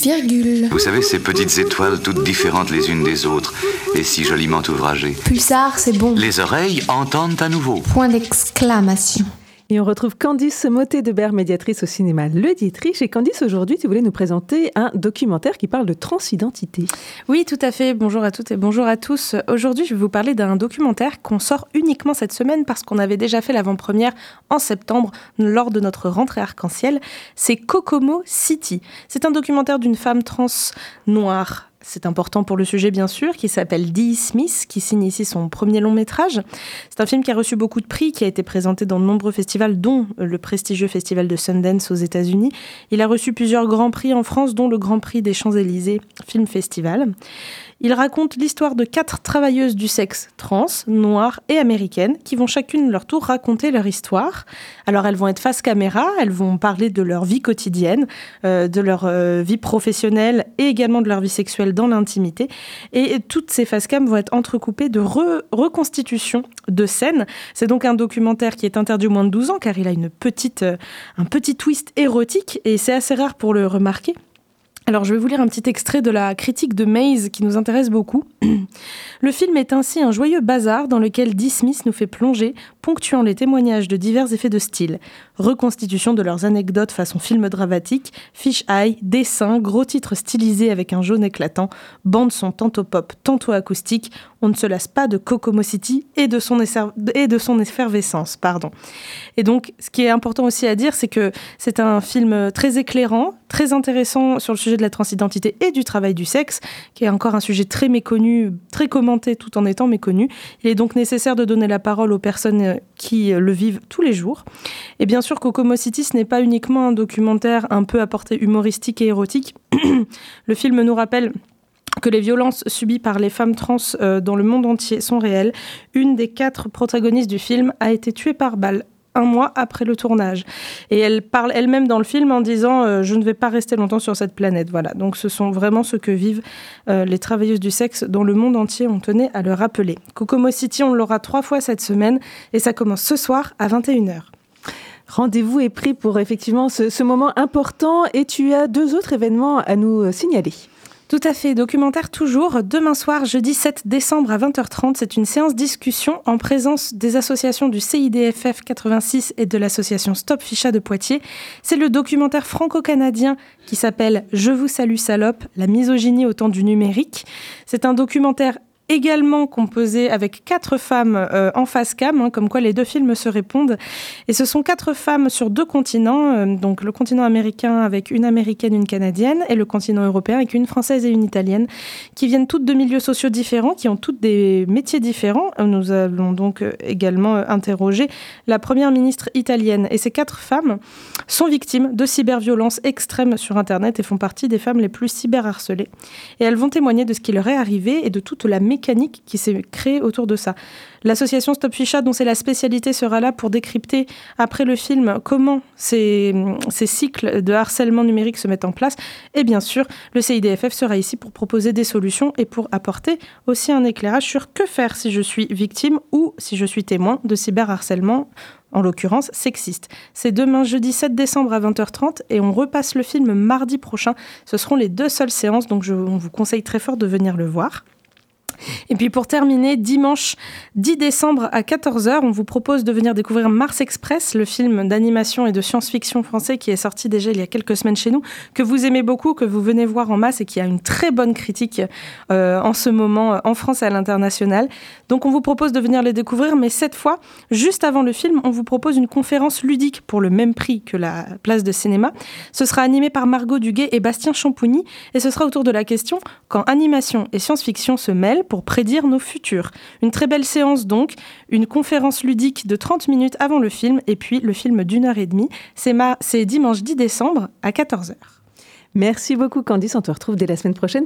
Virgule. Vous savez, ces petites étoiles toutes différentes les unes des autres et si joliment ouvragées. Pulsar, c'est bon. Les oreilles entendent à nouveau. Point d'exclamation. Et on retrouve Candice Motet de Berre, médiatrice au cinéma Le Dietrich. Et Candice, aujourd'hui, tu voulais nous présenter un documentaire qui parle de transidentité. Oui, tout à fait. Bonjour à toutes et bonjour à tous. Aujourd'hui, je vais vous parler d'un documentaire qu'on sort uniquement cette semaine parce qu'on avait déjà fait l'avant-première en septembre lors de notre rentrée arc-en-ciel. C'est Kokomo City. C'est un documentaire d'une femme trans noire c'est important pour le sujet bien sûr, qui s'appelle Dee Smith, qui signe ici son premier long métrage. C'est un film qui a reçu beaucoup de prix, qui a été présenté dans de nombreux festivals, dont le prestigieux festival de Sundance aux États-Unis. Il a reçu plusieurs grands prix en France, dont le Grand Prix des Champs-Élysées Film Festival. Il raconte l'histoire de quatre travailleuses du sexe trans, noires et américaines, qui vont chacune leur tour raconter leur histoire. Alors elles vont être face caméra, elles vont parler de leur vie quotidienne, euh, de leur euh, vie professionnelle et également de leur vie sexuelle dans l'intimité. Et toutes ces face cam vont être entrecoupées de reconstitutions de scènes. C'est donc un documentaire qui est interdit au moins de 12 ans car il a une petite, euh, un petit twist érotique et c'est assez rare pour le remarquer. Alors je vais vous lire un petit extrait de la critique de Maze qui nous intéresse beaucoup. Le film est ainsi un joyeux bazar dans lequel Dee Smith nous fait plonger, ponctuant les témoignages de divers effets de style. Reconstitution de leurs anecdotes façon film dramatique, fish eye, dessins, gros titres stylisés avec un jaune éclatant, bande son tantôt pop, tantôt acoustique, on ne se lasse pas de Kokomo City et de son, et de son effervescence. Pardon. Et donc, ce qui est important aussi à dire, c'est que c'est un film très éclairant, très intéressant sur le sujet de la transidentité et du travail du sexe, qui est encore un sujet très méconnu, très commenté tout en étant méconnu. Il est donc nécessaire de donner la parole aux personnes qui le vivent tous les jours. Et bien sûr, Kokomo City, ce n'est pas uniquement un documentaire un peu à portée humoristique et érotique. le film nous rappelle que les violences subies par les femmes trans euh, dans le monde entier sont réelles. Une des quatre protagonistes du film a été tuée par balle un mois après le tournage. Et elle parle elle-même dans le film en disant euh, Je ne vais pas rester longtemps sur cette planète. Voilà. Donc ce sont vraiment ce que vivent euh, les travailleuses du sexe dans le monde entier. On tenait à le rappeler. Kokomo City, on l'aura trois fois cette semaine et ça commence ce soir à 21h. Rendez-vous est pris pour effectivement ce, ce moment important et tu as deux autres événements à nous signaler. Tout à fait, documentaire toujours. Demain soir, jeudi 7 décembre à 20h30, c'est une séance discussion en présence des associations du CIDFF 86 et de l'association Stop Ficha de Poitiers. C'est le documentaire franco-canadien qui s'appelle Je vous salue salope, la misogynie au temps du numérique. C'est un documentaire également composé avec quatre femmes euh, en face cam, hein, comme quoi les deux films se répondent. Et ce sont quatre femmes sur deux continents, euh, donc le continent américain avec une américaine, une canadienne, et le continent européen avec une française et une italienne, qui viennent toutes de milieux sociaux différents, qui ont toutes des métiers différents. Nous allons donc euh, également interroger la première ministre italienne. Et ces quatre femmes sont victimes de cyberviolence extrême sur Internet et font partie des femmes les plus cyberharcelées. Et elles vont témoigner de ce qui leur est arrivé et de toute la mécanique qui s'est créée autour de ça. L'association Stop Ficha, dont c'est la spécialité, sera là pour décrypter après le film comment ces, cycles de harcèlement numérique se mettent en place. Et bien sûr, le CIDFF sera ici pour proposer des solutions et pour apporter aussi un éclairage sur que faire si je suis victime ou si je suis témoin de cyberharcèlement en l'occurrence sexiste. C'est demain jeudi 7 décembre à 20h30 et on repasse le film mardi prochain. Ce seront les deux seules séances, donc je, on vous conseille très fort de venir le voir. Et puis pour terminer, dimanche 10 décembre à 14h, on vous propose de venir découvrir Mars Express, le film d'animation et de science-fiction français qui est sorti déjà il y a quelques semaines chez nous, que vous aimez beaucoup, que vous venez voir en masse et qui a une très bonne critique euh, en ce moment euh, en France et à l'international. Donc on vous propose de venir les découvrir, mais cette fois, juste avant le film, on vous propose une conférence ludique pour le même prix que la place de cinéma. Ce sera animé par Margot Duguet et Bastien Champougny et ce sera autour de la question quand animation et science-fiction se mêlent pour prédire nos futurs. Une très belle séance donc, une conférence ludique de 30 minutes avant le film et puis le film d'une heure et demie. C'est dimanche 10 décembre à 14h. Merci beaucoup Candice, on te retrouve dès la semaine prochaine